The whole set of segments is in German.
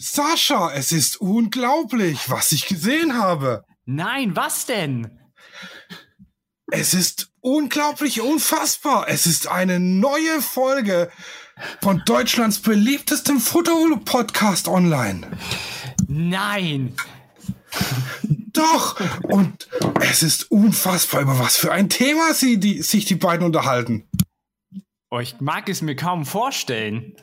Sascha, es ist unglaublich, was ich gesehen habe. Nein, was denn? Es ist unglaublich unfassbar. Es ist eine neue Folge von Deutschlands beliebtestem Fotopodcast online. Nein. Doch. Und es ist unfassbar, über was für ein Thema sie, die, sich die beiden unterhalten. Oh, ich mag es mir kaum vorstellen.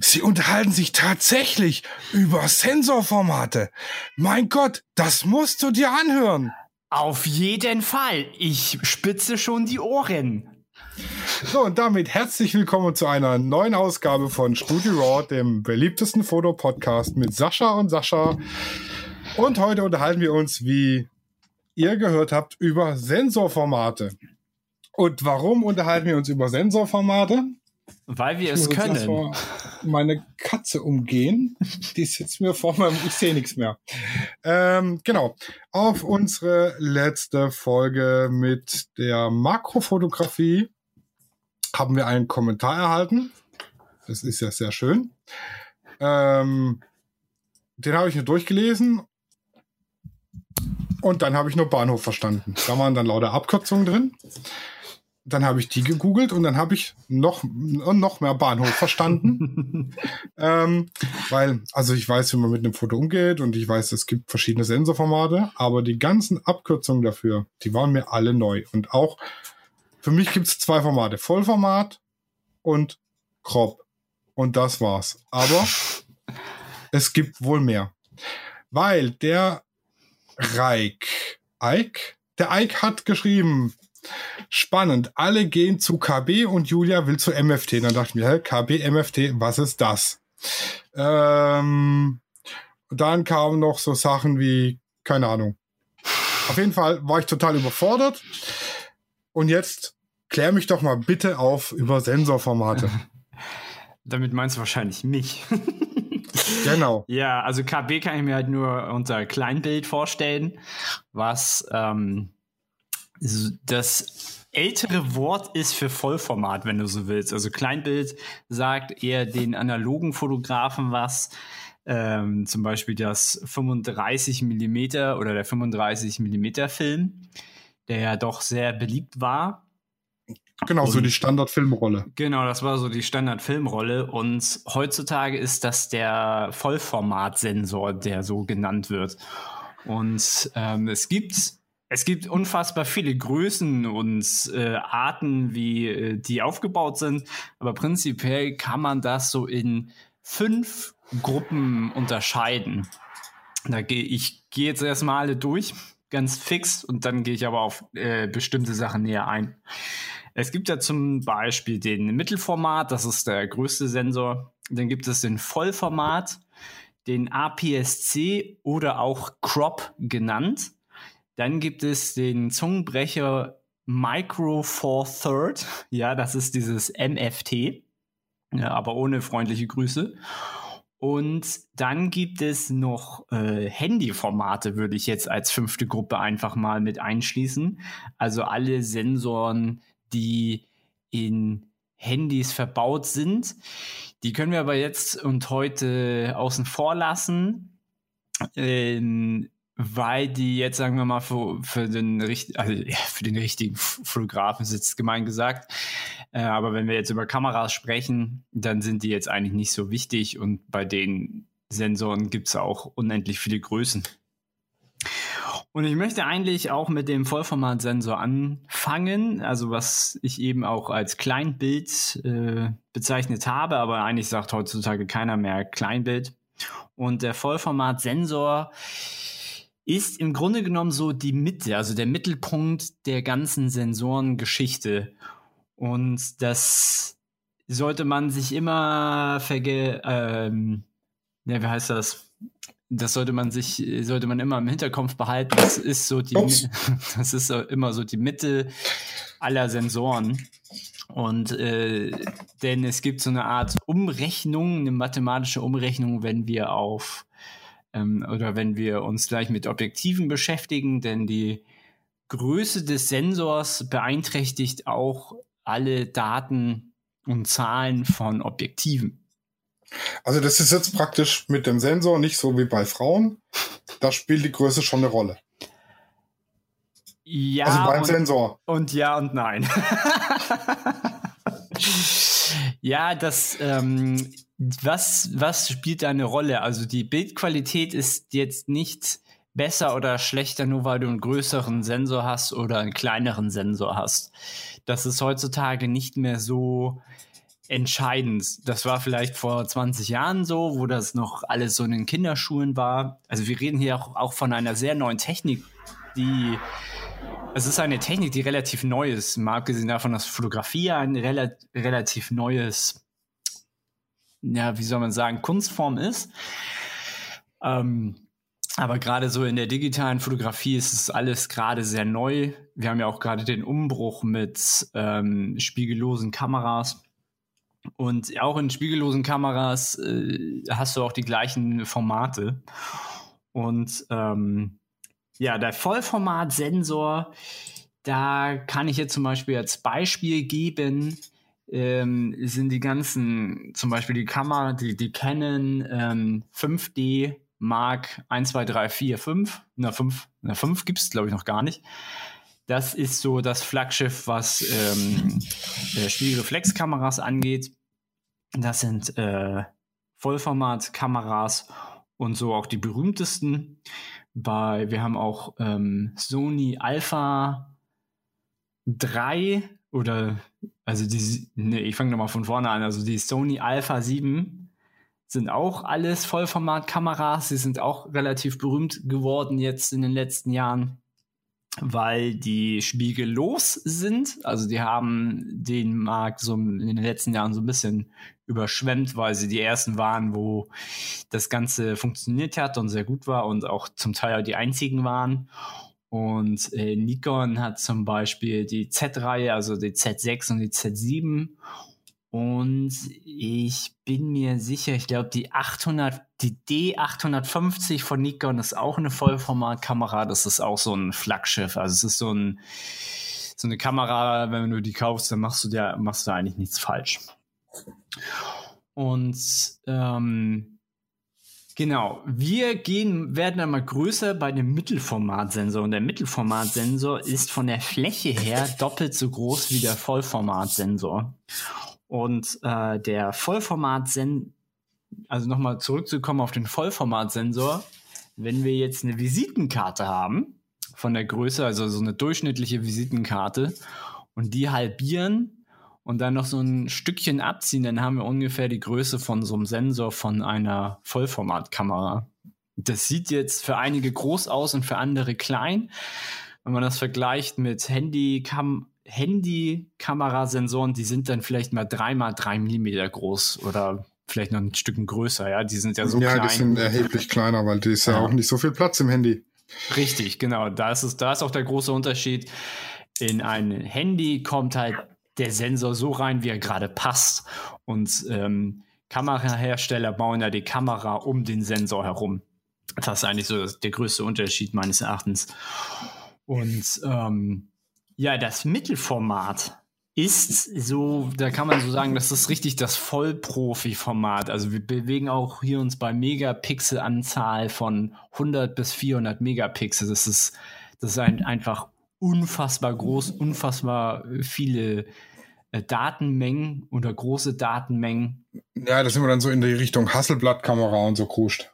Sie unterhalten sich tatsächlich über Sensorformate. Mein Gott, das musst du dir anhören. Auf jeden Fall. Ich spitze schon die Ohren. So, und damit herzlich willkommen zu einer neuen Ausgabe von Studio Raw, dem beliebtesten Fotopodcast mit Sascha und Sascha. Und heute unterhalten wir uns, wie ihr gehört habt, über Sensorformate. Und warum unterhalten wir uns über Sensorformate? Weil wir es können. Meine Katze umgehen. Die sitzt mir vor meinem, ich sehe nichts mehr. Ähm, genau. Auf unsere letzte Folge mit der Makrofotografie haben wir einen Kommentar erhalten. Das ist ja sehr schön. Ähm, den habe ich nur durchgelesen. Und dann habe ich nur Bahnhof verstanden. Da waren dann lauter Abkürzungen drin dann habe ich die gegoogelt und dann habe ich noch, noch mehr Bahnhof verstanden. ähm, weil, also ich weiß, wie man mit einem Foto umgeht und ich weiß, es gibt verschiedene Sensorformate, aber die ganzen Abkürzungen dafür, die waren mir alle neu. Und auch für mich gibt es zwei Formate, Vollformat und Crop. Und das war's. Aber es gibt wohl mehr. Weil der Reik, Ike, der Ike hat geschrieben, Spannend. Alle gehen zu KB und Julia will zu MFT. Dann dachte ich mir, hä, KB, MFT, was ist das? Ähm, dann kamen noch so Sachen wie, keine Ahnung. Auf jeden Fall war ich total überfordert. Und jetzt klär mich doch mal bitte auf über Sensorformate. Damit meinst du wahrscheinlich mich. genau. Ja, also KB kann ich mir halt nur unter Kleinbild vorstellen, was ähm, das ältere Wort ist für Vollformat, wenn du so willst. Also Kleinbild sagt eher den analogen Fotografen was. Ähm, zum Beispiel das 35 mm oder der 35 mm Film, der ja doch sehr beliebt war. Genau, und so die Standardfilmrolle. Genau, das war so die Standardfilmrolle. Und heutzutage ist das der Vollformatsensor, der so genannt wird. Und ähm, es gibt es gibt unfassbar viele Größen und äh, Arten, wie äh, die aufgebaut sind, aber prinzipiell kann man das so in fünf Gruppen unterscheiden. Da gehe ich gehe jetzt erstmal alle durch, ganz fix, und dann gehe ich aber auf äh, bestimmte Sachen näher ein. Es gibt ja zum Beispiel den Mittelformat, das ist der größte Sensor. Dann gibt es den Vollformat, den APS-C oder auch Crop genannt. Dann gibt es den Zungenbrecher Micro Four Third. Ja, das ist dieses MFT, ja, aber ohne freundliche Grüße. Und dann gibt es noch äh, Handyformate, würde ich jetzt als fünfte Gruppe einfach mal mit einschließen. Also alle Sensoren, die in Handys verbaut sind. Die können wir aber jetzt und heute außen vor lassen. Ähm, weil die jetzt, sagen wir mal, für, für, den, also, für den richtigen Fotografen sitzt gemein gesagt. Äh, aber wenn wir jetzt über Kameras sprechen, dann sind die jetzt eigentlich nicht so wichtig und bei den Sensoren gibt es auch unendlich viele Größen. Und ich möchte eigentlich auch mit dem Vollformatsensor anfangen, also was ich eben auch als Kleinbild äh, bezeichnet habe, aber eigentlich sagt heutzutage keiner mehr Kleinbild. Und der Vollformatsensor ist im Grunde genommen so die Mitte, also der Mittelpunkt der ganzen Sensorengeschichte. Und das sollte man sich immer verge ähm, ja, wie heißt das? Das sollte man sich, sollte man immer im Hinterkopf behalten. Das ist so die, das ist immer so die Mitte aller Sensoren. Und äh, denn es gibt so eine Art Umrechnung, eine mathematische Umrechnung, wenn wir auf ähm, oder wenn wir uns gleich mit Objektiven beschäftigen, denn die Größe des Sensors beeinträchtigt auch alle Daten und Zahlen von Objektiven. Also das ist jetzt praktisch mit dem Sensor nicht so wie bei Frauen. Da spielt die Größe schon eine Rolle. Ja. Also beim und, Sensor. Und ja und nein. ja, das, ähm, was, was spielt da eine Rolle? Also die Bildqualität ist jetzt nicht besser oder schlechter, nur weil du einen größeren Sensor hast oder einen kleineren Sensor hast. Das ist heutzutage nicht mehr so entscheidend. Das war vielleicht vor 20 Jahren so, wo das noch alles so in den Kinderschuhen war. Also wir reden hier auch, auch von einer sehr neuen Technik, die es ist eine Technik, die relativ neu ist, mal abgesehen davon, dass Fotografie ein rela relativ neues, ja, wie soll man sagen, Kunstform ist. Ähm, aber gerade so in der digitalen Fotografie ist es alles gerade sehr neu. Wir haben ja auch gerade den Umbruch mit ähm, spiegellosen Kameras. Und auch in spiegellosen Kameras äh, hast du auch die gleichen Formate. Und ähm, ja, der Vollformat-Sensor, da kann ich jetzt zum Beispiel als Beispiel geben, ähm, sind die ganzen, zum Beispiel die Kamera, die, die Canon ähm, 5D Mark 1, 2, 3, 4, 5. Na, 5, na, 5 gibt es, glaube ich, noch gar nicht. Das ist so das Flaggschiff, was ähm, äh, Spiegelreflexkameras angeht. Das sind äh, Vollformatkameras und so auch die berühmtesten. Bei, wir haben auch ähm, Sony Alpha 3 oder, also die, nee, ich fange nochmal von vorne an, also die Sony Alpha 7 sind auch alles Vollformatkameras. Sie sind auch relativ berühmt geworden jetzt in den letzten Jahren weil die spiegellos sind. Also die haben den Markt so in den letzten Jahren so ein bisschen überschwemmt, weil sie die ersten waren, wo das Ganze funktioniert hat und sehr gut war und auch zum Teil die einzigen waren. Und äh, Nikon hat zum Beispiel die Z-Reihe, also die Z6 und die Z7 und ich bin mir sicher, ich glaube, die 800, die D850 von Nikon ist auch eine Vollformatkamera. Das ist auch so ein Flaggschiff. Also es ist so, ein, so eine Kamera, wenn du die kaufst, dann machst du da, machst du eigentlich nichts falsch. Und ähm, genau, wir gehen, werden einmal größer bei dem Mittelformatsensor. Und der Mittelformatsensor ist von der Fläche her doppelt so groß wie der Vollformatsensor. Und äh, der Vollformat-Sensor, also nochmal zurückzukommen auf den Vollformatsensor, wenn wir jetzt eine Visitenkarte haben, von der Größe, also so eine durchschnittliche Visitenkarte, und die halbieren und dann noch so ein Stückchen abziehen, dann haben wir ungefähr die Größe von so einem Sensor von einer Vollformatkamera. Das sieht jetzt für einige groß aus und für andere klein. Wenn man das vergleicht mit Handycam Handy-Kamerasensoren, die sind dann vielleicht mal dreimal drei Millimeter groß oder vielleicht noch ein Stück größer, ja. Die sind ja so ja, klein. Ja, die sind erheblich kleiner, weil die ist ja. ja auch nicht so viel Platz im Handy. Richtig, genau. Da ist, es, da ist auch der große Unterschied. In ein Handy kommt halt der Sensor so rein, wie er gerade passt. Und ähm, Kamerahersteller bauen ja die Kamera um den Sensor herum. Das ist eigentlich so der größte Unterschied meines Erachtens. Und ähm, ja, das Mittelformat ist so, da kann man so sagen, das ist richtig das Vollprofi-Format. Also wir bewegen auch hier uns bei Megapixel-Anzahl von 100 bis 400 Megapixel. Das ist, das ist ein, einfach unfassbar groß, unfassbar viele Datenmengen oder große Datenmengen. Ja, da sind wir dann so in die Richtung Hasselblatt-Kamera und so kruscht.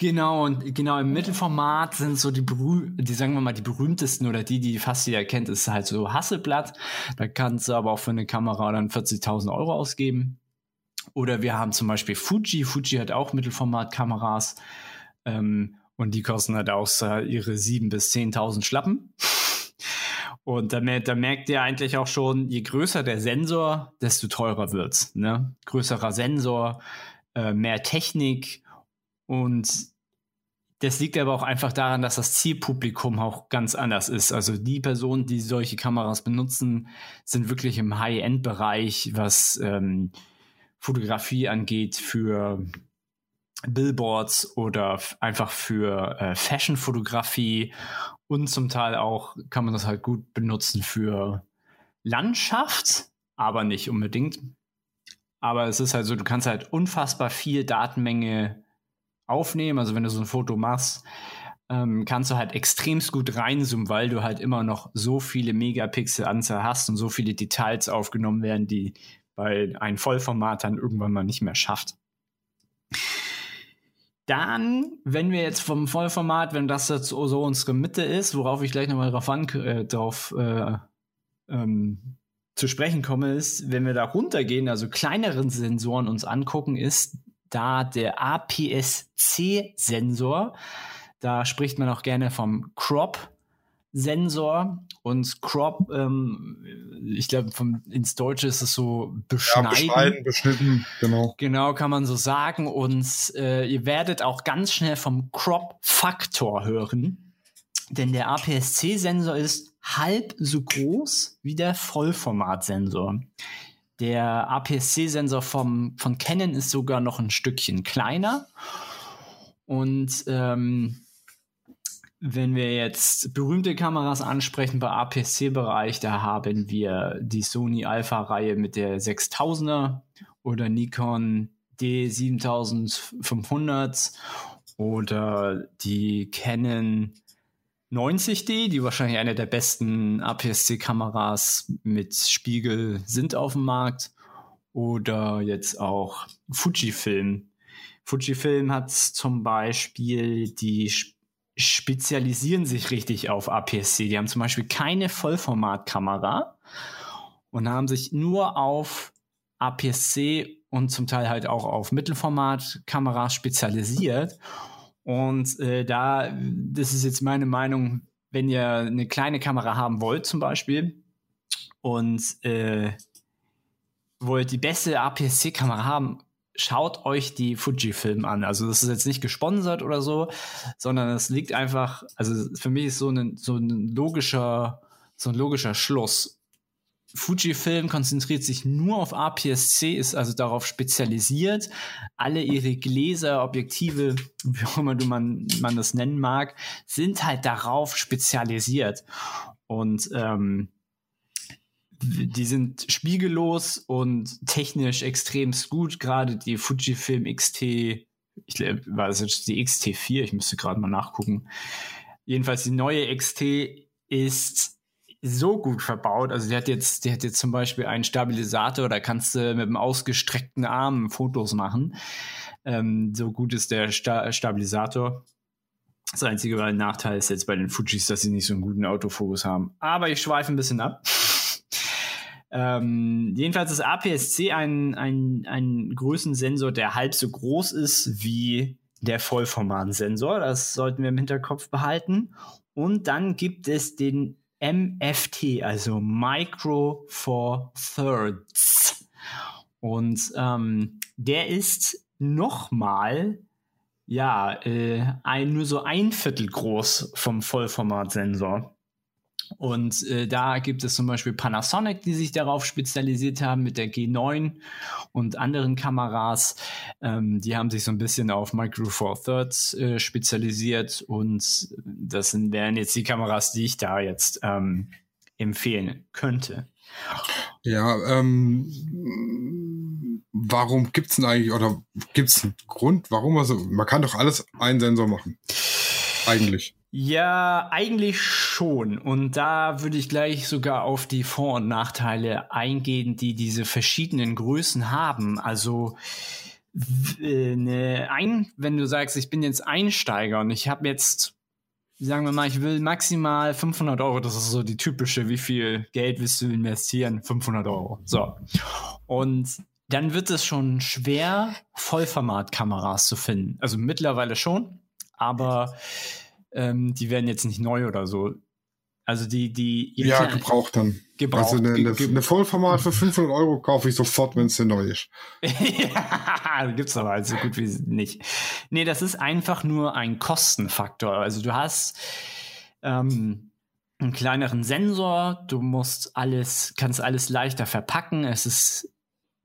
Genau, und genau im Mittelformat sind so die, die, sagen wir mal, die berühmtesten oder die, die fast jeder kennt, ist halt so Hasselblatt. Da kannst du aber auch für eine Kamera dann 40.000 Euro ausgeben. Oder wir haben zum Beispiel Fuji. Fuji hat auch Mittelformatkameras. Ähm, und die kosten halt auch ihre 7.000 bis 10.000 Schlappen. Und da, da, merkt ihr eigentlich auch schon, je größer der Sensor, desto teurer wird's. Ne? Größerer Sensor, äh, mehr Technik und das liegt aber auch einfach daran, dass das Zielpublikum auch ganz anders ist. Also die Personen, die solche Kameras benutzen, sind wirklich im High-End-Bereich, was ähm, Fotografie angeht, für Billboards oder einfach für äh, Fashion-Fotografie und zum Teil auch kann man das halt gut benutzen für Landschaft, aber nicht unbedingt. aber es ist halt so, du kannst halt unfassbar viel Datenmenge aufnehmen. Also wenn du so ein Foto machst, ähm, kannst du halt extremst gut reinzoomen, weil du halt immer noch so viele Megapixel-Anzahl hast und so viele Details aufgenommen werden, die bei einem Vollformat dann irgendwann mal nicht mehr schafft. Dann, wenn wir jetzt vom Vollformat, wenn das jetzt so unsere Mitte ist, worauf ich gleich nochmal drauf, an, äh, drauf äh, ähm, zu sprechen komme, ist, wenn wir da runtergehen, also kleineren Sensoren uns angucken, ist da der APS-C-Sensor. Da spricht man auch gerne vom Crop-Sensor. Und Crop, ähm, ich glaube, ins Deutsche ist es so beschneiden. Ja, beschneiden, beschnitten, genau. Genau, kann man so sagen. Und äh, ihr werdet auch ganz schnell vom Crop-Faktor hören. Denn der APS-C-Sensor ist halb so groß wie der Vollformatsensor. Der APS-C-Sensor von Canon ist sogar noch ein Stückchen kleiner. Und ähm, wenn wir jetzt berühmte Kameras ansprechen bei APS-C-Bereich, da haben wir die Sony Alpha-Reihe mit der 6000er oder Nikon D7500 oder die Canon 90D, die wahrscheinlich eine der besten APS-C-Kameras mit Spiegel sind auf dem Markt. Oder jetzt auch Fujifilm. Fujifilm hat zum Beispiel, die spezialisieren sich richtig auf APS-C. Die haben zum Beispiel keine Vollformatkamera und haben sich nur auf APS-C und zum Teil halt auch auf Mittelformatkameras spezialisiert. Und äh, da, das ist jetzt meine Meinung, wenn ihr eine kleine Kamera haben wollt zum Beispiel und äh, wollt die beste APS-C-Kamera haben, schaut euch die Fujifilm an. Also das ist jetzt nicht gesponsert oder so, sondern es liegt einfach, also für mich ist so ein, so ein logischer, so ein logischer Schluss. Fujifilm konzentriert sich nur auf APS-C, ist also darauf spezialisiert. Alle ihre Gläser, Objektive, wie auch immer du man, man das nennen mag, sind halt darauf spezialisiert. Und ähm, die sind spiegellos und technisch extremst gut. Gerade die Fujifilm XT, ich glaube, war das jetzt die XT4? Ich müsste gerade mal nachgucken. Jedenfalls die neue XT ist so gut verbaut. Also die hat jetzt, die hat jetzt zum Beispiel einen Stabilisator, da kannst du mit einem ausgestreckten Arm Fotos machen. Ähm, so gut ist der Sta Stabilisator. Das einzige Nachteil ist jetzt bei den Fujis, dass sie nicht so einen guten Autofokus haben. Aber ich schweife ein bisschen ab. Ähm, jedenfalls ist APS-C ein, ein, ein Größensensor, der halb so groß ist wie der Vollformatsensor. Das sollten wir im Hinterkopf behalten. Und dann gibt es den MFT, also Micro Four Thirds. Und ähm, der ist nochmal ja, äh, ein, nur so ein Viertel groß vom Vollformatsensor. Und äh, da gibt es zum Beispiel Panasonic, die sich darauf spezialisiert haben mit der G9 und anderen Kameras. Ähm, die haben sich so ein bisschen auf Micro Four Thirds äh, spezialisiert und das sind, wären jetzt die Kameras, die ich da jetzt ähm, empfehlen könnte. Ja, ähm, warum gibt es denn eigentlich oder gibt es einen Grund, warum also man kann doch alles einen Sensor machen? Eigentlich. Ja, eigentlich schon. Und da würde ich gleich sogar auf die Vor- und Nachteile eingehen, die diese verschiedenen Größen haben. Also ne, ein, wenn du sagst, ich bin jetzt Einsteiger und ich habe jetzt, sagen wir mal, ich will maximal 500 Euro, das ist so die typische, wie viel Geld willst du investieren? 500 Euro. So. Und dann wird es schon schwer, Vollformatkameras zu finden. Also mittlerweile schon, aber ähm, die werden jetzt nicht neu oder so. Also die, die. Ja, gebraucht dann. Gebraucht. Also eine, eine, eine Vollformat für 500 Euro kaufe ich sofort, wenn es neu ist. ja, gibt's aber halt so gut wie nicht. Nee, das ist einfach nur ein Kostenfaktor. Also du hast ähm, einen kleineren Sensor, du musst alles, kannst alles leichter verpacken. Es ist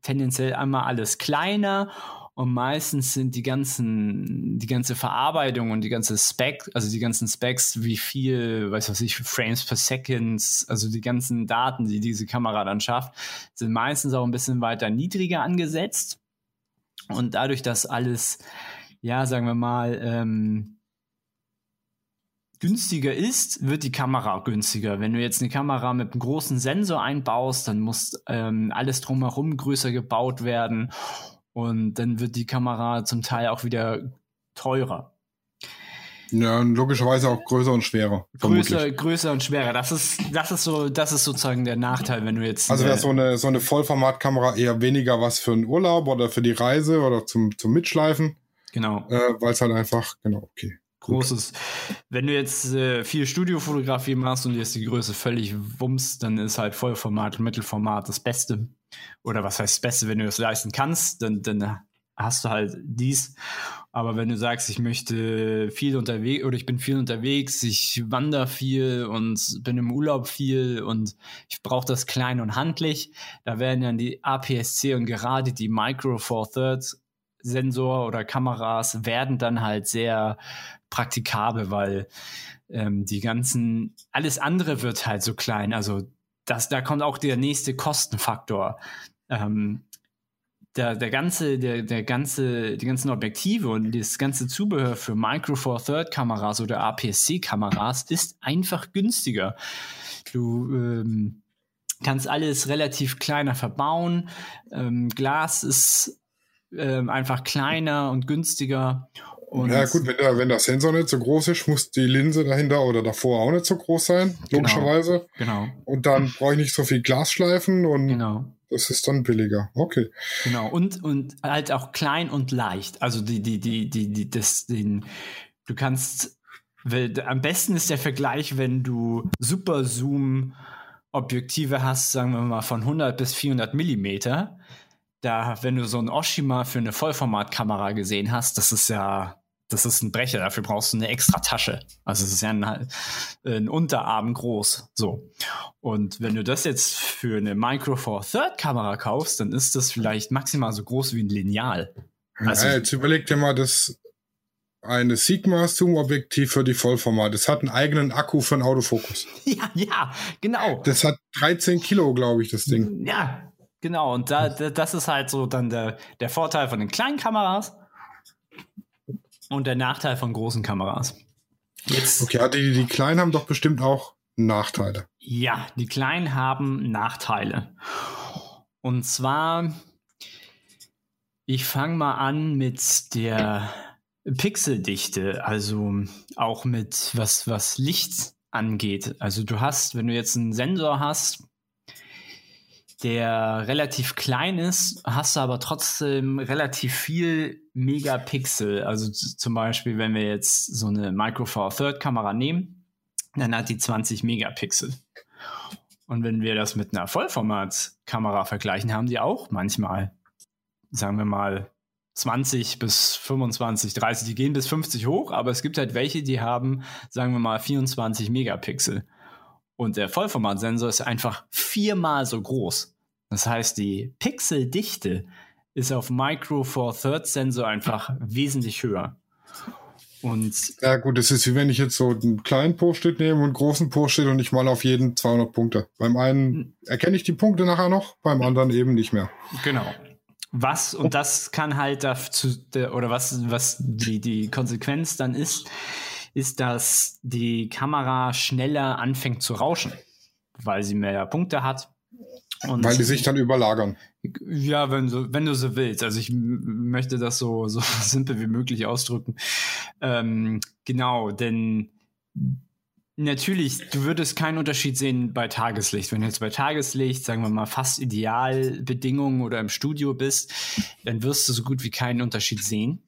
tendenziell einmal alles kleiner Und meistens sind die ganzen, die ganze Verarbeitung und die ganze Spec, also die ganzen Specs, wie viel, weiß was ich, Frames per Second, also die ganzen Daten, die diese Kamera dann schafft, sind meistens auch ein bisschen weiter niedriger angesetzt. Und dadurch, dass alles, ja, sagen wir mal, ähm, günstiger ist, wird die Kamera günstiger. Wenn du jetzt eine Kamera mit einem großen Sensor einbaust, dann muss ähm, alles drumherum größer gebaut werden und dann wird die Kamera zum Teil auch wieder teurer. Ja, und logischerweise auch größer und schwerer. Größer, größer und schwerer. Das ist, das ist so, das ist sozusagen der Nachteil, wenn du jetzt. Also wäre so eine, so eine Vollformatkamera eher weniger was für einen Urlaub oder für die Reise oder zum, zum Mitschleifen. Genau. Äh, Weil es halt einfach, genau, okay großes. Wenn du jetzt äh, viel Studiofotografie machst und dir ist die Größe völlig wumms, dann ist halt Vollformat und Mittelformat das Beste. Oder was heißt das Beste, wenn du das leisten kannst, dann, dann hast du halt dies. Aber wenn du sagst, ich möchte viel unterwegs oder ich bin viel unterwegs, ich wandere viel und bin im Urlaub viel und ich brauche das klein und handlich, da werden dann die APS-C und gerade die Micro Four Thirds Sensor oder Kameras werden dann halt sehr praktikabel, weil ähm, die ganzen, alles andere wird halt so klein. Also das, da kommt auch der nächste Kostenfaktor. Ähm, der, der ganze, der, der ganze, die ganzen Objektive und das ganze Zubehör für Micro Four Third Kameras oder APS-C Kameras ist einfach günstiger. Du ähm, kannst alles relativ kleiner verbauen. Ähm, Glas ist ähm, einfach kleiner und günstiger. Und ja gut, wenn der, wenn der Sensor nicht so groß ist, muss die Linse dahinter oder davor auch nicht so groß sein, genau. logischerweise. Genau. Und dann brauche ich nicht so viel Glasschleifen und genau. das ist dann billiger. Okay. Genau. Und, und halt auch klein und leicht. Also die, die, die, die, die, das, den, du kannst, am besten ist der Vergleich, wenn du Super Zoom Objektive hast, sagen wir mal von 100 bis 400 Millimeter da, wenn du so ein Oshima für eine Vollformatkamera gesehen hast, das ist ja, das ist ein Brecher, dafür brauchst du eine extra Tasche. Also es ist ja ein, ein Unterarm groß. So. Und wenn du das jetzt für eine Micro Four Third Kamera kaufst, dann ist das vielleicht maximal so groß wie ein Lineal. Also, ja, jetzt überleg dir mal, das eine Sigma Zoom Objektiv für die Vollformat. Das hat einen eigenen Akku für einen Autofokus. Ja, ja, genau. Das hat 13 Kilo, glaube ich, das Ding. Ja, Genau, und da, das ist halt so dann der, der Vorteil von den kleinen Kameras und der Nachteil von großen Kameras. Jetzt. Okay, die, die kleinen haben doch bestimmt auch Nachteile. Ja, die kleinen haben Nachteile. Und zwar, ich fange mal an mit der Pixeldichte, also auch mit was, was Licht angeht. Also du hast, wenn du jetzt einen Sensor hast, der relativ klein ist, hast du aber trotzdem relativ viel Megapixel. Also zum Beispiel, wenn wir jetzt so eine Micro Four Third Kamera nehmen, dann hat die 20 Megapixel. Und wenn wir das mit einer Vollformat-Kamera vergleichen, haben die auch manchmal, sagen wir mal, 20 bis 25, 30, die gehen bis 50 hoch, aber es gibt halt welche, die haben, sagen wir mal, 24 Megapixel. Und der Vollformatsensor ist einfach viermal so groß. Das heißt, die Pixeldichte ist auf Micro Four Third Sensor einfach wesentlich höher. Und ja gut, das ist wie wenn ich jetzt so einen kleinen Post-it nehme und einen großen Post-it und ich mal auf jeden 200 Punkte. Beim einen erkenne ich die Punkte nachher noch, beim anderen eben nicht mehr. Genau. Was, und das kann halt dazu, oder was, was die, die Konsequenz dann ist, ist, dass die Kamera schneller anfängt zu rauschen, weil sie mehr Punkte hat und Weil die sich dann überlagern. Ja, wenn du, wenn du so willst. Also ich möchte das so, so simpel wie möglich ausdrücken. Ähm, genau, denn natürlich, du würdest keinen Unterschied sehen bei Tageslicht. Wenn du jetzt bei Tageslicht, sagen wir mal, fast Idealbedingungen oder im Studio bist, dann wirst du so gut wie keinen Unterschied sehen.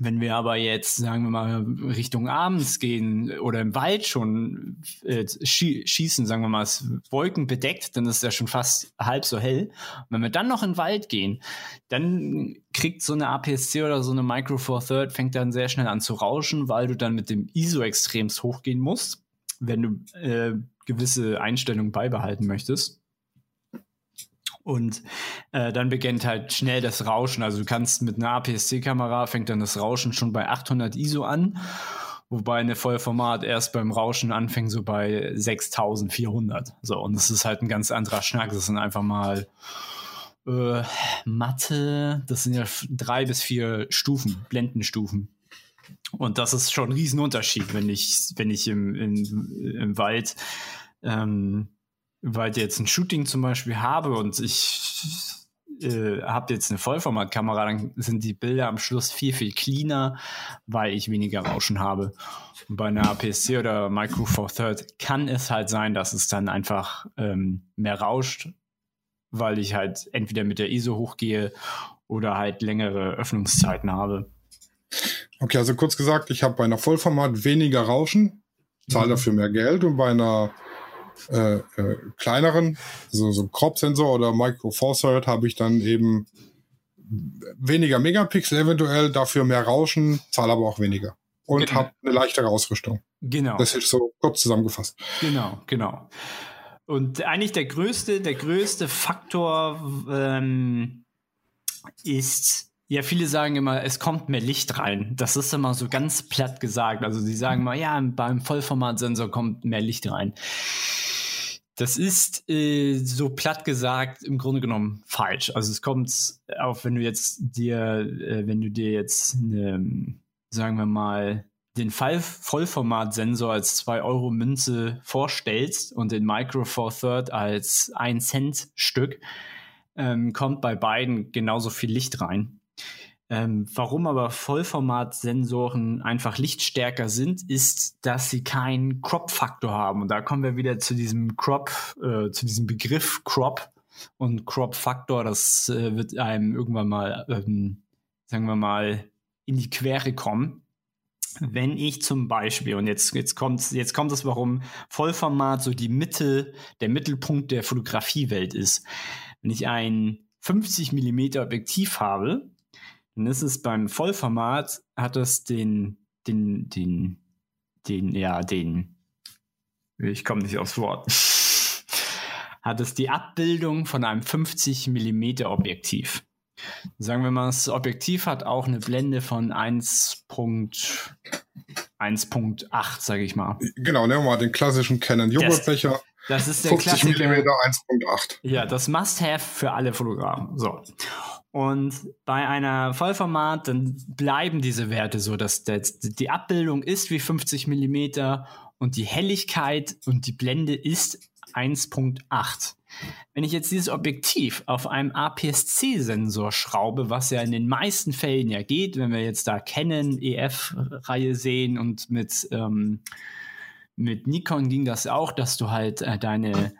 Wenn wir aber jetzt, sagen wir mal, Richtung abends gehen oder im Wald schon äh, schießen, sagen wir mal, es Wolken bedeckt, dann ist es ja schon fast halb so hell. Und wenn wir dann noch in den Wald gehen, dann kriegt so eine APS-C oder so eine Micro Four Third, fängt dann sehr schnell an zu rauschen, weil du dann mit dem ISO extremst hochgehen musst, wenn du äh, gewisse Einstellungen beibehalten möchtest. Und äh, dann beginnt halt schnell das Rauschen. Also du kannst mit einer APS-C-Kamera fängt dann das Rauschen schon bei 800 ISO an, wobei eine Vollformat erst beim Rauschen anfängt so bei 6400. So und das ist halt ein ganz anderer Schnack. Das sind einfach mal äh, Mathe. Das sind ja drei bis vier Stufen, Blendenstufen. Und das ist schon ein Riesenunterschied, wenn ich wenn ich im, im, im Wald ähm, weil ich jetzt ein Shooting zum Beispiel habe und ich äh, habe jetzt eine Vollformatkamera, dann sind die Bilder am Schluss viel, viel cleaner, weil ich weniger Rauschen habe. Und bei einer APS-C oder Micro Four Third kann es halt sein, dass es dann einfach ähm, mehr rauscht, weil ich halt entweder mit der ISO hochgehe oder halt längere Öffnungszeiten habe. Okay, also kurz gesagt, ich habe bei einer Vollformat weniger Rauschen, zahle mhm. dafür mehr Geld und bei einer äh, äh, kleineren, so, so Crop-Sensor oder Micro Four Third, habe ich dann eben weniger Megapixel eventuell, dafür mehr Rauschen, zahle aber auch weniger. Und genau. habe eine leichtere Ausrüstung. Genau. Das ist so kurz zusammengefasst. Genau, genau. Und eigentlich der größte, der größte Faktor ähm, ist ja, viele sagen immer, es kommt mehr Licht rein. Das ist immer so ganz platt gesagt. Also sie sagen mal, ja, beim Vollformatsensor kommt mehr Licht rein. Das ist äh, so platt gesagt im Grunde genommen falsch. Also es kommt auch, wenn du jetzt dir, äh, wenn du dir jetzt eine, sagen wir mal, den Vollformatsensor als 2 Euro Münze vorstellst und den Micro Four Third als 1 Cent Stück, ähm, kommt bei beiden genauso viel Licht rein. Ähm, warum aber Vollformatsensoren einfach lichtstärker sind, ist, dass sie keinen Crop-Faktor haben. Und da kommen wir wieder zu diesem Crop, äh, zu diesem Begriff Crop und Crop-Faktor. Das äh, wird einem irgendwann mal, ähm, sagen wir mal, in die Quere kommen. Wenn ich zum Beispiel, und jetzt, jetzt kommt jetzt kommt es, warum Vollformat so die Mitte, der Mittelpunkt der Fotografiewelt ist. Wenn ich ein 50 mm Objektiv habe, dann ist es beim Vollformat, hat es den, den, den, den, ja, den, ich komme nicht aufs Wort, hat es die Abbildung von einem 50 mm Objektiv. Sagen wir mal, das Objektiv hat auch eine Blende von 1.8, sage ich mal. Genau, nehmen wir mal den klassischen Canon Joghurtbecher. Das, ist der 50 mm 1.8. Ja, das Must-Have für alle Fotografen. So. Und bei einer Vollformat, dann bleiben diese Werte so, dass der, die Abbildung ist wie 50 Millimeter und die Helligkeit und die Blende ist 1.8. Wenn ich jetzt dieses Objektiv auf einem APS-C-Sensor schraube, was ja in den meisten Fällen ja geht, wenn wir jetzt da Canon EF-Reihe sehen und mit, ähm, mit Nikon ging das auch, dass du halt äh, deine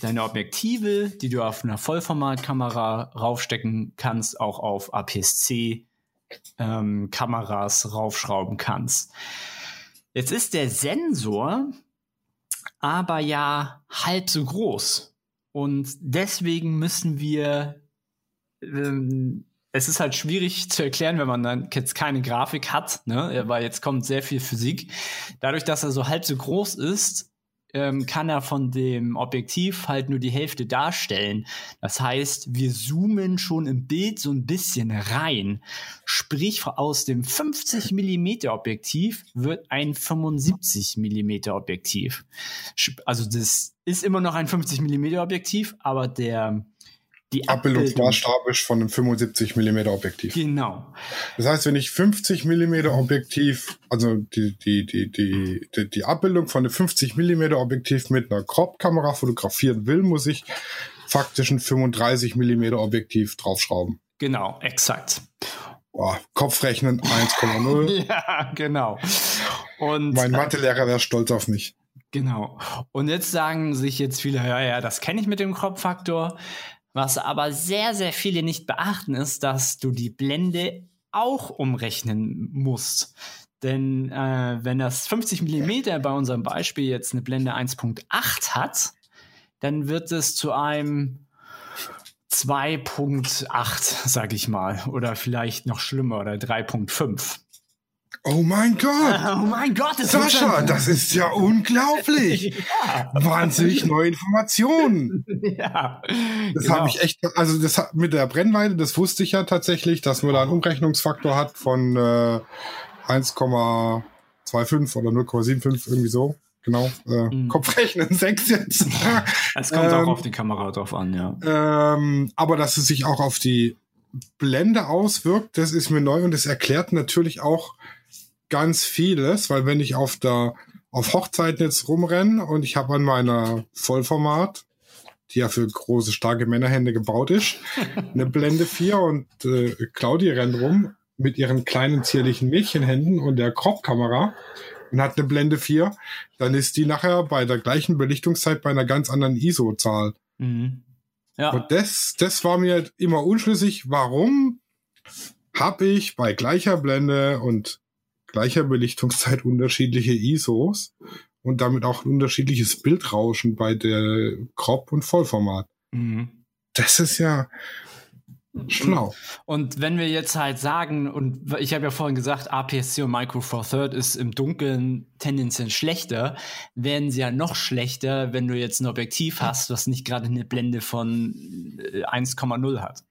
deine Objektive, die du auf einer Vollformatkamera raufstecken kannst, auch auf APS-C-Kameras ähm, raufschrauben kannst. Jetzt ist der Sensor aber ja halb so groß. Und deswegen müssen wir, ähm, es ist halt schwierig zu erklären, wenn man dann jetzt keine Grafik hat, ne? weil jetzt kommt sehr viel Physik. Dadurch, dass er so halb so groß ist, ähm, kann er von dem Objektiv halt nur die Hälfte darstellen. Das heißt, wir zoomen schon im Bild so ein bisschen rein. Sprich, aus dem 50 mm Objektiv wird ein 75 mm Objektiv. Also das ist immer noch ein 50 mm Objektiv, aber der die Abbildungsmaßstab ist von einem 75 mm Objektiv. Genau. Das heißt, wenn ich 50 mm Objektiv, also die, die, die, die, die, die Abbildung von einem 50 mm Objektiv mit einer Crop-Kamera fotografieren will, muss ich faktisch ein 35 mm Objektiv draufschrauben. Genau, exakt. Boah, Kopfrechnen 1,0. ja, genau. Und mein Mathelehrer wäre stolz auf mich. Genau. Und jetzt sagen sich jetzt viele, ja, ja, das kenne ich mit dem Crop-Faktor. Was aber sehr, sehr viele nicht beachten, ist, dass du die Blende auch umrechnen musst. Denn äh, wenn das 50 mm bei unserem Beispiel jetzt eine Blende 1.8 hat, dann wird es zu einem 2.8, sag ich mal, oder vielleicht noch schlimmer, oder 3.5. Oh mein Gott! Oh mein Gott, das Sascha, das ist ja unglaublich! ja. Wahnsinnig neue Informationen! ja. Das genau. habe ich echt, also das hat mit der Brennweite, das wusste ich ja tatsächlich, dass man da einen Umrechnungsfaktor hat von äh, 1,25 oder 0,75, irgendwie so. Genau, äh, mhm. Kopfrechnen 6 jetzt. Es kommt ähm, auch auf die Kamera drauf an, ja. Ähm, aber dass es sich auch auf die Blende auswirkt, das ist mir neu und es erklärt natürlich auch ganz vieles, weil wenn ich auf der auf Hochzeiten jetzt rumrenne und ich habe an meiner Vollformat, die ja für große, starke Männerhände gebaut ist, eine Blende 4 und äh, Claudia rennt rum mit ihren kleinen zierlichen Mädchenhänden und der Crop-Kamera und hat eine Blende 4, dann ist die nachher bei der gleichen Belichtungszeit bei einer ganz anderen ISO-Zahl. Mhm. Ja. Und das, das war mir immer unschlüssig, warum habe ich bei gleicher Blende und gleicher Belichtungszeit unterschiedliche ISOs und damit auch ein unterschiedliches Bildrauschen bei der Crop- und Vollformat. Mhm. Das ist ja schlau. Und wenn wir jetzt halt sagen, und ich habe ja vorhin gesagt, APS-C und Micro Four Third ist im Dunkeln tendenziell schlechter, werden sie ja noch schlechter, wenn du jetzt ein Objektiv hast, was nicht gerade eine Blende von 1,0 äh, hat.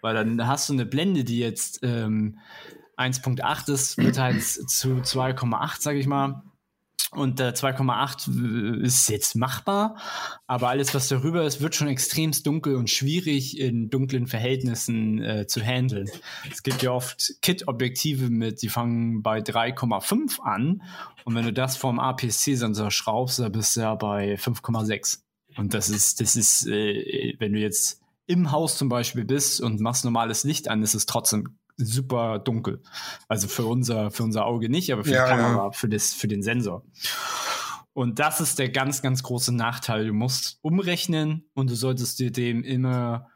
Weil dann hast du eine Blende, die jetzt ähm, 1.8 ist, wird halt zu 2,8, sage ich mal. Und äh, 2,8 ist jetzt machbar, aber alles, was darüber ist, wird schon extremst dunkel und schwierig in dunklen Verhältnissen äh, zu handeln. Es gibt ja oft Kit-Objektive mit, die fangen bei 3,5 an und wenn du das vom APS-C-Sensor schraubst, dann bist du ja bei 5,6. Und das ist, das ist, äh, wenn du jetzt im Haus zum Beispiel bist und machst normales Licht an, ist es trotzdem super dunkel. Also für unser, für unser Auge nicht, aber für ja, die Kamera, ja. für, das, für den Sensor. Und das ist der ganz, ganz große Nachteil. Du musst umrechnen und du solltest dir dem immer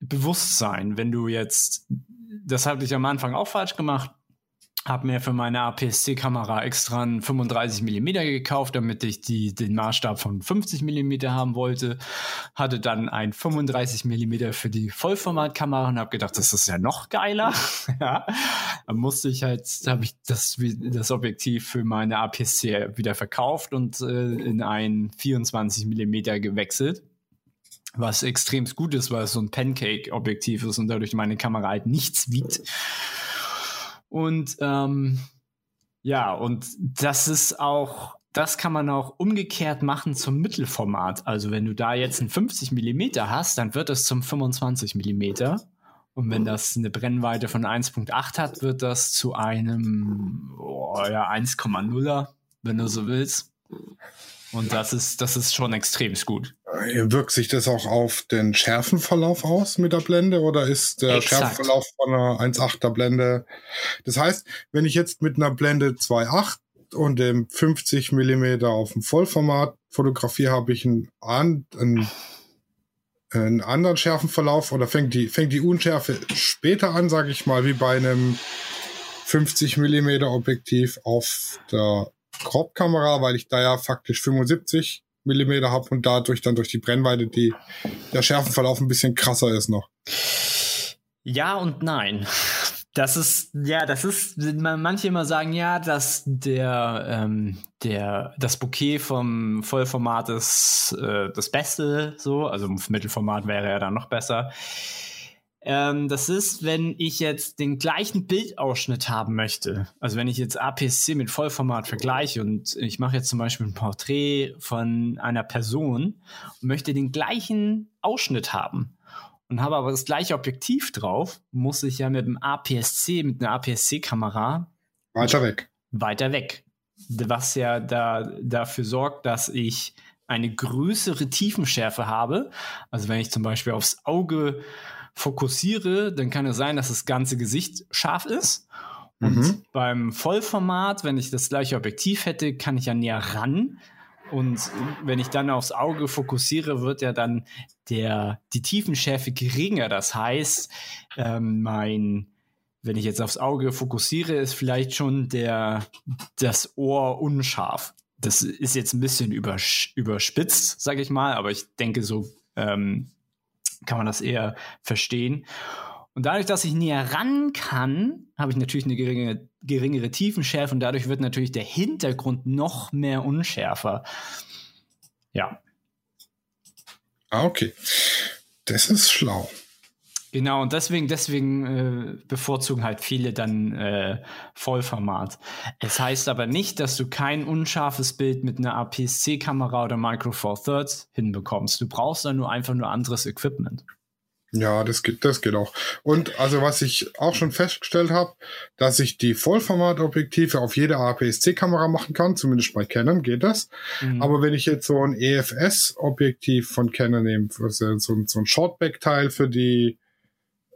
bewusst sein, wenn du jetzt, das habe ich am Anfang auch falsch gemacht, habe mir für meine APS-C-Kamera extra einen 35 mm gekauft, damit ich die, den Maßstab von 50 mm haben wollte. Hatte dann ein 35 mm für die Vollformatkamera und habe gedacht, das ist ja noch geiler. ja. Dann musste ich halt, habe ich das, das Objektiv für meine APS-C wieder verkauft und äh, in ein 24 mm gewechselt was extrem gut ist, weil es so ein Pancake-Objektiv ist und dadurch meine Kamera halt nichts wiegt. Und ähm, ja, und das ist auch, das kann man auch umgekehrt machen zum Mittelformat. Also wenn du da jetzt ein 50 Millimeter hast, dann wird es zum 25 Millimeter. Und wenn das eine Brennweite von 1.8 hat, wird das zu einem oh, ja, 1,0er, wenn du so willst. Und das ist, das ist schon extrem gut. Wirkt sich das auch auf den Schärfenverlauf aus mit der Blende oder ist der Exakt. Schärfenverlauf von einer 1,8er Blende? Das heißt, wenn ich jetzt mit einer Blende 2,8 und dem 50 Millimeter auf dem Vollformat fotografiere, habe ich einen, einen, einen anderen Schärfenverlauf oder fängt die, fängt die Unschärfe später an, sage ich mal, wie bei einem 50 Millimeter Objektiv auf der Crop-Kamera, weil ich da ja faktisch 75 Millimeter habe und dadurch dann durch die Brennweite die, der Schärfenverlauf ein bisschen krasser ist noch. Ja und nein. Das ist, ja, das ist, manche immer sagen, ja, dass der, ähm, der, das Bouquet vom Vollformat ist äh, das Beste, so, also Mittelformat wäre ja dann noch besser. Ähm, das ist, wenn ich jetzt den gleichen Bildausschnitt haben möchte. Also wenn ich jetzt APS-C mit Vollformat vergleiche und ich mache jetzt zum Beispiel ein Porträt von einer Person und möchte den gleichen Ausschnitt haben und habe aber das gleiche Objektiv drauf, muss ich ja mit dem APS-C, mit einer APS-C-Kamera weiter weg. Weiter weg. Was ja da, dafür sorgt, dass ich eine größere Tiefenschärfe habe. Also wenn ich zum Beispiel aufs Auge fokussiere, dann kann es sein, dass das ganze Gesicht scharf ist. Und mhm. beim Vollformat, wenn ich das gleiche Objektiv hätte, kann ich ja näher ran. Und wenn ich dann aufs Auge fokussiere, wird ja dann der, die Tiefenschärfe geringer. Das heißt, ähm, mein, wenn ich jetzt aufs Auge fokussiere, ist vielleicht schon der, das Ohr unscharf. Das ist jetzt ein bisschen überspitzt, sage ich mal, aber ich denke, so ähm, kann man das eher verstehen. Und dadurch, dass ich näher ran kann, habe ich natürlich eine geringe, geringere Tiefenschärfe und dadurch wird natürlich der Hintergrund noch mehr unschärfer. Ja. Ah, okay. Das ist schlau. Genau, und deswegen, deswegen äh, bevorzugen halt viele dann äh, Vollformat. Es heißt aber nicht, dass du kein unscharfes Bild mit einer APS-C-Kamera oder Micro Four Thirds hinbekommst. Du brauchst dann nur einfach nur anderes Equipment. Ja, das geht, das geht auch. Und also was ich auch schon festgestellt habe, dass ich die Vollformatobjektive auf jede APS-C-Kamera machen kann, zumindest bei Canon geht das. Mhm. Aber wenn ich jetzt so ein EFS-Objektiv von Canon nehme, so, so ein Shortback-Teil für die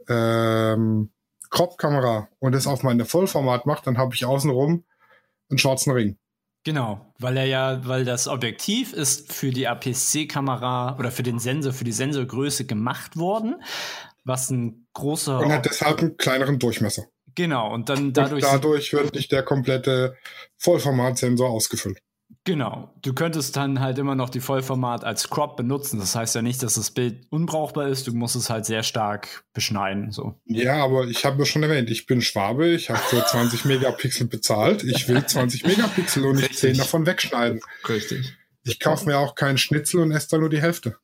ähm, Crop-Kamera und das auf meine Vollformat mache, dann habe ich außenrum einen schwarzen Ring. Genau, weil er ja, weil das Objektiv ist für die APS-C-Kamera oder für den Sensor, für die Sensorgröße gemacht worden, was ein großer. Und hat deshalb einen kleineren Durchmesser. Genau, und dann dadurch. Und dadurch wird nicht der komplette Vollformatsensor ausgefüllt. Genau. Du könntest dann halt immer noch die Vollformat als Crop benutzen. Das heißt ja nicht, dass das Bild unbrauchbar ist. Du musst es halt sehr stark beschneiden. So. Ja, aber ich habe ja schon erwähnt, ich bin Schwabe. Ich habe für 20 Megapixel bezahlt. Ich will 20 Megapixel und nicht 10 davon wegschneiden. Richtig. Ich kaufe mir auch keinen Schnitzel und esse da nur die Hälfte.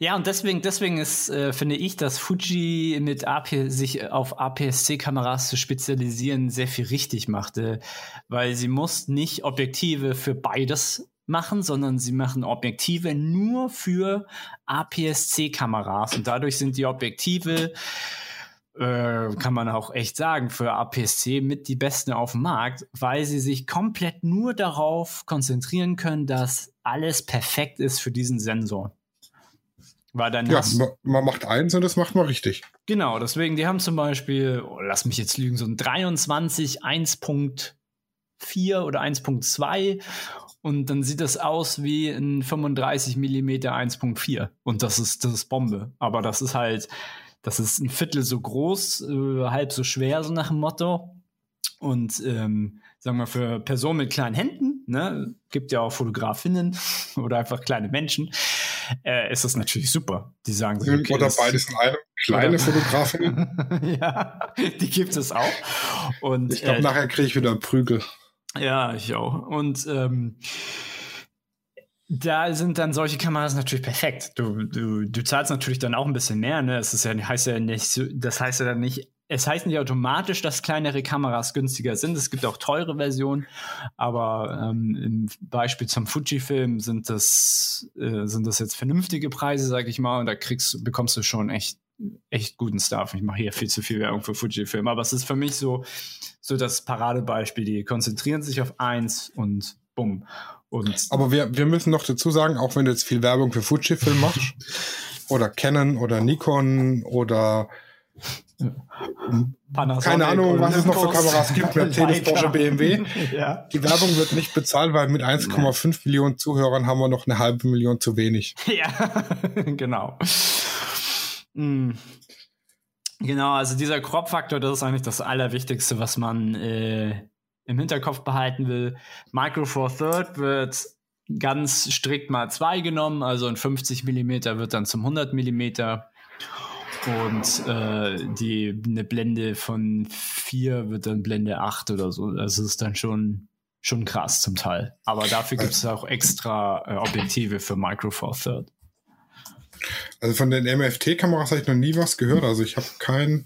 Ja, und deswegen, deswegen ist, äh, finde ich, dass Fuji mit AP, sich auf APS-C-Kameras zu spezialisieren sehr viel richtig machte, weil sie muss nicht Objektive für beides machen, sondern sie machen Objektive nur für APS-C-Kameras und dadurch sind die Objektive äh, kann man auch echt sagen, für APS-C mit die besten auf dem Markt, weil sie sich komplett nur darauf konzentrieren können, dass alles perfekt ist für diesen Sensor. Weil dann ja, man, man macht eins und das macht man richtig. Genau, deswegen, die haben zum Beispiel, oh, lass mich jetzt lügen, so ein 23 1.4 oder 1.2 und dann sieht das aus wie ein 35 mm 1.4 und das ist, das ist Bombe. Aber das ist halt, das ist ein Viertel so groß, äh, halb so schwer, so nach dem Motto. Und ähm, sagen wir für Personen mit kleinen Händen, ne, gibt ja auch Fotografinnen oder einfach kleine Menschen, äh, ist das natürlich super. Die sagen so, okay, oder beides in einem, kleine Fotografinnen. ja, die gibt es auch. Und ich glaube, äh, nachher kriege ich wieder Prügel. Ja, ich auch. Und ähm, da sind dann solche Kameras natürlich perfekt. Du, du, du zahlst natürlich dann auch ein bisschen mehr, ne? Es ist ja, heißt ja nicht das heißt ja dann nicht es heißt nicht automatisch, dass kleinere Kameras günstiger sind. Es gibt auch teure Versionen, aber ähm, im Beispiel zum Fujifilm sind das, äh, sind das jetzt vernünftige Preise, sag ich mal, und da kriegst, bekommst du schon echt, echt guten Stuff. Ich mache hier viel zu viel Werbung für Fujifilm, aber es ist für mich so, so das Paradebeispiel. Die konzentrieren sich auf eins und bumm. Und aber wir, wir müssen noch dazu sagen, auch wenn du jetzt viel Werbung für Fujifilm machst, oder Canon oder Nikon oder Panasonic Keine Ahnung, was es noch für Kameras gibt. Mercedes, Porsche, BMW. ja. Die Werbung wird nicht bezahlt, weil mit 1,5 Millionen Zuhörern haben wir noch eine halbe Million zu wenig. Ja, genau. Mhm. Genau, also dieser Crop-Faktor, das ist eigentlich das Allerwichtigste, was man äh, im Hinterkopf behalten will. Micro Four Third wird ganz strikt mal 2 genommen, also ein 50 mm wird dann zum 100 mm und äh, die, eine Blende von 4 wird dann Blende 8 oder so. Das ist dann schon, schon krass zum Teil. Aber dafür gibt es auch extra äh, Objektive für Micro Four Third. Also von den MFT-Kameras habe ich noch nie was gehört. Also ich habe kein,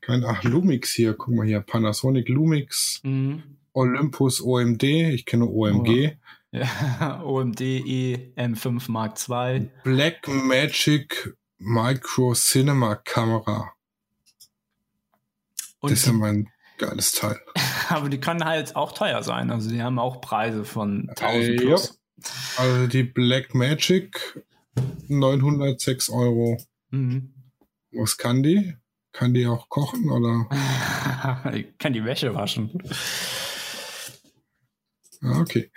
kein, ach, Lumix hier, guck mal hier, Panasonic Lumix, mhm. Olympus OMD, ich kenne OMG. Oh. Ja, OMD EM5 Mark II. Black Magic Micro Cinema Kamera. Und das ist ja mein geiles Teil. Aber die können halt auch teuer sein. Also die haben auch Preise von 1000 äh, plus. Ja. Also die Black Magic 906 Euro. Mhm. Was kann die? Kann die auch kochen oder? kann die Wäsche waschen. Okay.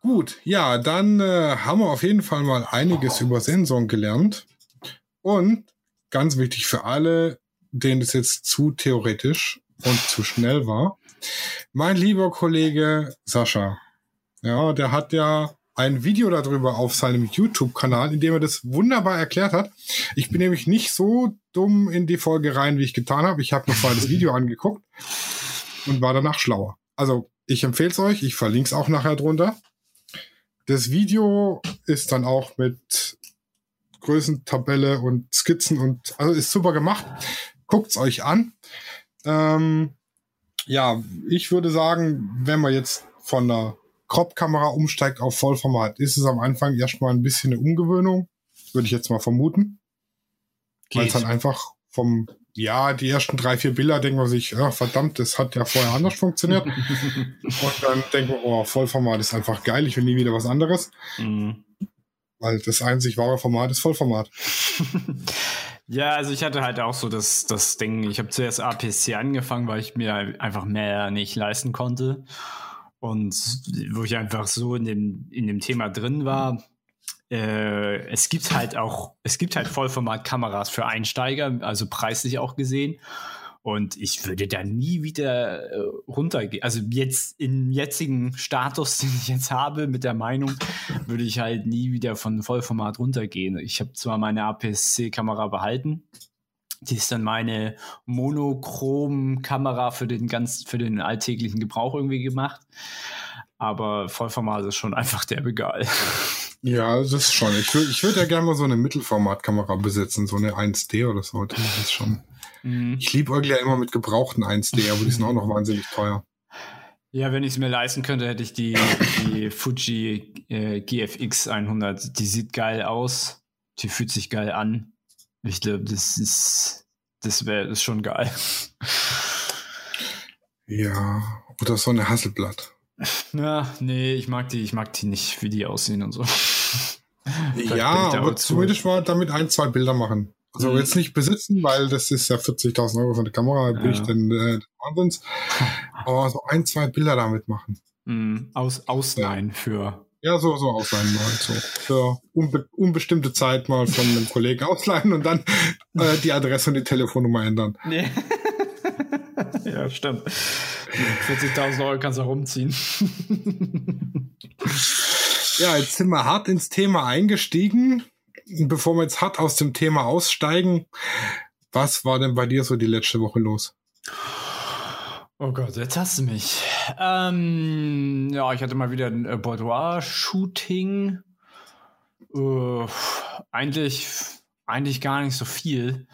Gut, ja, dann äh, haben wir auf jeden Fall mal einiges über Sensoren gelernt. Und ganz wichtig für alle, denen es jetzt zu theoretisch und zu schnell war. Mein lieber Kollege Sascha, ja, der hat ja ein Video darüber auf seinem YouTube-Kanal, in dem er das wunderbar erklärt hat. Ich bin nämlich nicht so dumm in die Folge rein, wie ich getan habe. Ich habe noch mal das Video angeguckt und war danach schlauer. Also ich empfehle es euch, ich verlinke es auch nachher drunter. Das Video ist dann auch mit Größentabelle und Skizzen und also ist super gemacht. Guckt's euch an. Ähm, ja, ich würde sagen, wenn man jetzt von der Crop-Kamera umsteigt auf Vollformat, ist es am Anfang erstmal ein bisschen eine Umgewöhnung, würde ich jetzt mal vermuten. Weil es dann einfach vom, ja, die ersten drei, vier Bilder denkt man sich, ja, verdammt, das hat ja vorher anders funktioniert. Und dann denkt man, oh, Vollformat ist einfach geil, ich will nie wieder was anderes. Mhm. Weil das einzig wahre Format ist Vollformat. ja, also ich hatte halt auch so das, das Ding, ich habe zuerst APC angefangen, weil ich mir einfach mehr nicht leisten konnte. Und wo ich einfach so in dem, in dem Thema drin war, äh, es gibt halt auch, es gibt halt Vollformat-Kameras für Einsteiger, also preislich auch gesehen. Und ich würde da nie wieder äh, runtergehen. Also jetzt im jetzigen Status, den ich jetzt habe, mit der Meinung, würde ich halt nie wieder von Vollformat runtergehen. Ich habe zwar meine APS-C-Kamera behalten. Die ist dann meine Monochrom-Kamera für den ganz, für den alltäglichen Gebrauch irgendwie gemacht. Aber Vollformat ist schon einfach der egal. Ja, das ist schon. Ich würde ich würd ja gerne mal so eine Mittelformatkamera besitzen, so eine 1D oder so. Das ist schon. Mhm. Ich liebe ja immer mit gebrauchten 1D, aber die sind auch noch wahnsinnig teuer. Ja, wenn ich es mir leisten könnte, hätte ich die, die Fuji äh, GFX 100. Die sieht geil aus. Die fühlt sich geil an. Ich glaube, das ist, das wäre das schon geil. Ja, oder so eine Hasselblatt. Ja, nee, ich mag die, ich mag die nicht, wie die aussehen und so. ja, aber zumindest mal damit ein, zwei Bilder machen. Also mhm. jetzt nicht besitzen, weil das ist ja 40.000 Euro für eine Kamera, da bin ja. ich dann äh, Wahnsinns. Aber so ein, zwei Bilder damit machen. Mhm. Aus, ausleihen ja. für. Ja, so, so ausleihen mal. So. Für unbe unbestimmte Zeit mal von einem Kollegen ausleihen und dann äh, die Adresse und die Telefonnummer ändern. Nee. ja, stimmt. 40.000 Euro kannst du rumziehen. ja, jetzt sind wir hart ins Thema eingestiegen bevor wir jetzt hart aus dem Thema aussteigen, was war denn bei dir so die letzte Woche los? Oh Gott, jetzt hast du mich. Ähm, ja, ich hatte mal wieder ein Boudoir-Shooting. Uh, eigentlich, eigentlich gar nicht so viel.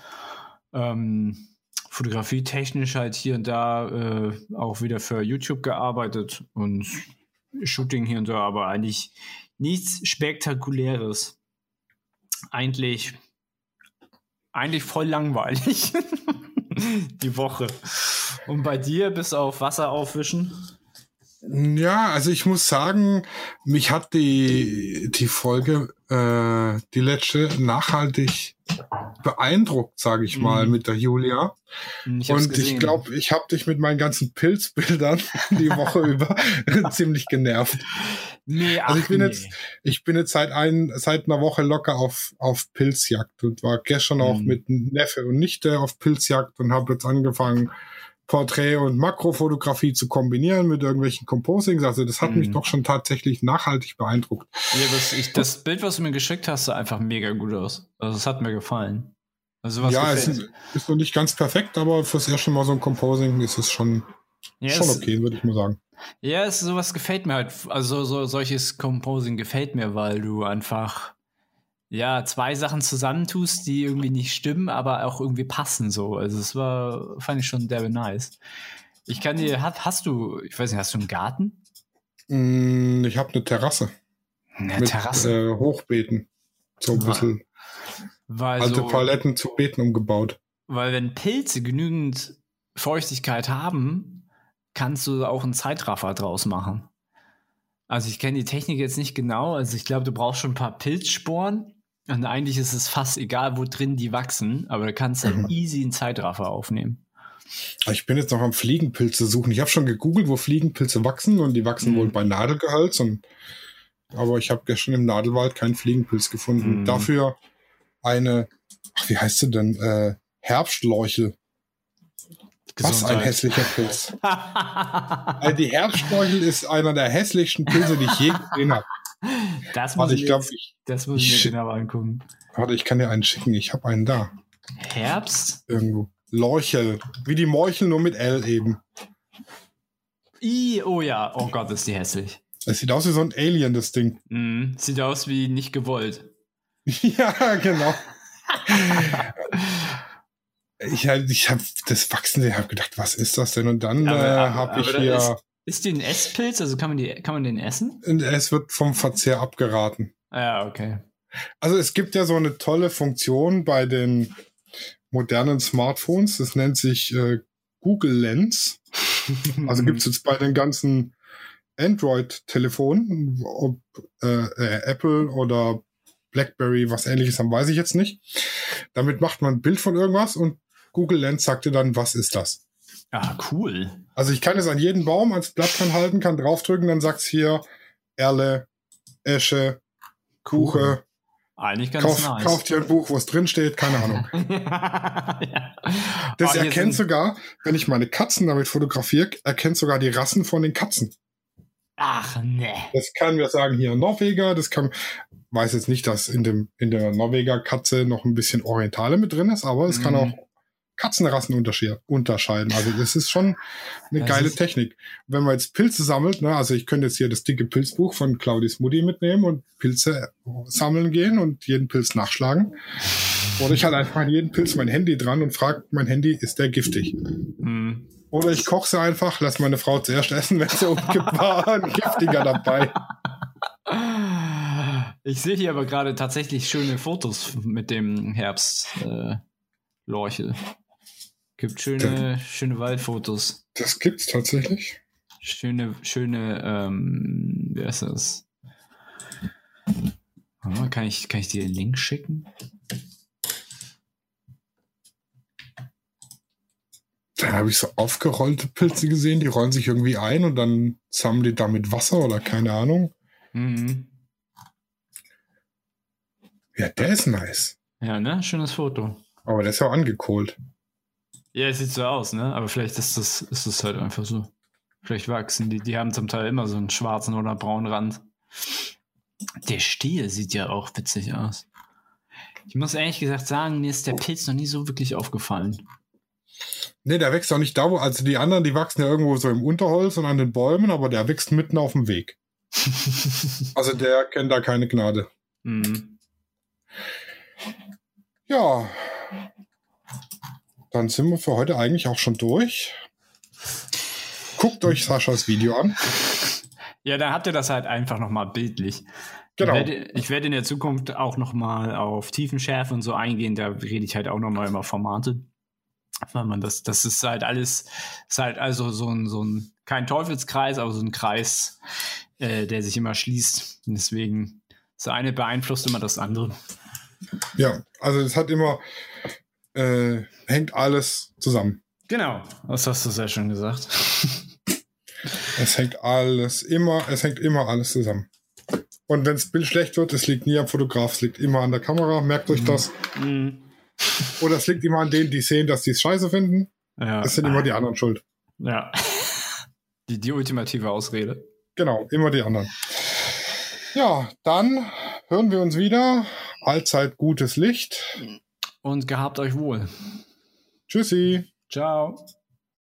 Ähm, Fotografie technisch halt hier und da äh, auch wieder für YouTube gearbeitet und Shooting hier und da, aber eigentlich nichts Spektakuläres eigentlich, eigentlich voll langweilig. die Woche. Und bei dir bis auf Wasser aufwischen? Ja, also ich muss sagen, mich hat die, die Folge, äh, die letzte, nachhaltig beeindruckt, sage ich mal, mhm. mit der Julia. Ich und ich glaube, ich habe dich mit meinen ganzen Pilzbildern die Woche über ziemlich genervt. Nee, ach, also ich bin nee. jetzt, ich bin jetzt seit ein, seit einer Woche locker auf, auf Pilzjagd und war gestern mhm. auch mit Neffe und Nichte auf Pilzjagd und habe jetzt angefangen, Porträt und Makrofotografie zu kombinieren mit irgendwelchen Composings. Also das hat mhm. mich doch schon tatsächlich nachhaltig beeindruckt. Ja, das, ich, das Bild, was du mir geschickt hast, sah einfach mega gut aus. Also es hat mir gefallen. Also was ja, gefällt. es ist, ist noch nicht ganz perfekt, aber fürs erste Mal so ein Composing ist es schon, ja, schon okay, würde ich mal sagen. Ja, es, sowas gefällt mir halt. Also so, solches Composing gefällt mir, weil du einfach ja, zwei Sachen zusammentust, die irgendwie nicht stimmen, aber auch irgendwie passen so. Also es war, fand ich schon sehr nice. Ich kann dir, hast, hast du, ich weiß nicht, hast du einen Garten? Mm, ich habe eine Terrasse. Eine mit, Terrasse? Äh, Hochbeeten. So ein bisschen weil alte so, Paletten zu Beeten umgebaut. Weil wenn Pilze genügend Feuchtigkeit haben, kannst du auch einen Zeitraffer draus machen. Also ich kenne die Technik jetzt nicht genau. Also ich glaube, du brauchst schon ein paar Pilzsporen und eigentlich ist es fast egal, wo drin die wachsen, aber du kannst halt mhm. easy einen Zeitraffer aufnehmen. Ich bin jetzt noch am Fliegenpilze suchen. Ich habe schon gegoogelt, wo Fliegenpilze wachsen und die wachsen mhm. wohl bei Nadelgehölz. Und, aber ich habe gestern im Nadelwald keinen Fliegenpilz gefunden. Mhm. Dafür eine, ach, wie heißt sie denn? Äh, Herbstleuchel. Was ein hässlicher Pilz. also die Herbstleuchel ist einer der hässlichsten Pilze, die ich je gesehen habe. Das muss ich, jetzt- ich, das muss ich mir genau angucken. warte, ich kann dir einen schicken. Ich habe einen da. Herbst? Irgendwo. Lorchel. Wie die Morchel, nur mit L eben. I, oh ja, oh Gott, ist die hässlich. Es sieht aus wie so ein Alien, das Ding. Mhm. Sieht aus wie nicht gewollt. ja, genau. Ich, ich habe das Wachsen, ich habe gedacht, was ist das denn? Und dann äh, habe ich hier, ist- Ist die ein Esspilz? Also kann man, die, kann man den essen? es wird vom Verzehr abgeraten. Ah, Ja, okay. Also es gibt ja so eine tolle Funktion bei den modernen Smartphones, das nennt sich äh, Google Lens. Also gibt es jetzt bei den ganzen Android-Telefonen, ob äh, äh, Apple oder BlackBerry was ähnliches haben, weiß ich jetzt nicht. Damit macht man ein Bild von irgendwas und Google Lens sagt dir dann, was ist das? Ah, cool. Also ich kann es an jeden Baum als Blatt dran halten, kann draufdrücken, dann sagt's hier Erle, Esche, Kuche, Eigentlich ganz kauf, nice. kauft dir ein Buch, wo es drin steht, keine Ahnung. ja. Das Oh, erkennt sogar, wenn ich meine Katzen damit fotografiere, erkennt sogar die Rassen von den Katzen. Ach, ne. Das kann mir sagen hier Norweger, das kann, weiß jetzt nicht, dass in dem, in der Norweger Katze noch ein bisschen Orientale mit drin ist, aber es kann Mhm. auch Katzenrassen unterscheiden. Also das ist schon eine Das geile Technik. Wenn man jetzt Pilze sammelt, ne, also ich könnte jetzt hier das dicke Pilzbuch von Claudis Mutti mitnehmen und Pilze sammeln gehen und jeden Pilz nachschlagen. Oder ich halt einfach an jeden Pilz mein Handy dran und frage mein Handy, ist der giftig? Hm. Oder ich koche sie einfach, lass meine Frau zuerst essen, wenn sie umgibt, war ein giftiger dabei. Ich sehe hier aber gerade tatsächlich schöne Fotos mit dem Herbst äh, Lorchel. Gibt schöne, schöne Waldfotos. Das gibt's tatsächlich. Schöne, schöne, ähm, wie heißt das? Mal, Kann ich, kann ich dir den Link schicken? Dann habe ich so aufgerollte Pilze gesehen, die rollen sich irgendwie ein und dann sammeln die damit Wasser oder keine Ahnung. Mhm. Ja, der ist nice. Ja, ne? Schönes Foto. Aber der ist ja auch angekohlt. Ja, es sieht so aus, ne? Aber vielleicht ist das, ist das halt einfach so. Vielleicht wachsen die. Die haben zum Teil immer so einen schwarzen oder braunen Rand. Der Stiel sieht ja auch witzig aus. Ich muss ehrlich gesagt sagen, mir ist der Pilz noch nie so wirklich aufgefallen. Nee, der wächst auch nicht da, wo, also die anderen, die wachsen ja irgendwo so im Unterholz und an den Bäumen, aber der wächst mitten auf dem Weg. Also der kennt da keine Gnade. Mhm. Ja. Dann sind wir für heute eigentlich auch schon durch. Guckt euch Saschas Video an. Ja, dann habt ihr das halt einfach nochmal bildlich. Genau. Ich werde, ich werde in der Zukunft auch nochmal auf Tiefenschärfe und so eingehen. Da rede ich halt auch nochmal über Formate. Weil man das, das ist halt alles, ist halt also so ein, so ein, kein Teufelskreis, aber so ein Kreis, äh, der sich immer schließt. Und deswegen, das eine beeinflusst immer das andere. Ja, also es hat immer, äh, hängt alles zusammen. Genau, das hast du sehr schön gesagt. Es hängt alles immer, es hängt immer alles zusammen. Und wenn das Bild schlecht wird, es liegt nie am Fotograf, es liegt immer an der Kamera, merkt euch das. Mhm. Oder es liegt immer an denen, die sehen, dass die es scheiße finden. Ja. Es sind immer die anderen schuld. Ja. Die, die ultimative Ausrede. Genau, immer die anderen. Ja, dann hören wir uns wieder. Allzeit gutes Licht. Und gehabt euch wohl. Tschüssi. Ciao.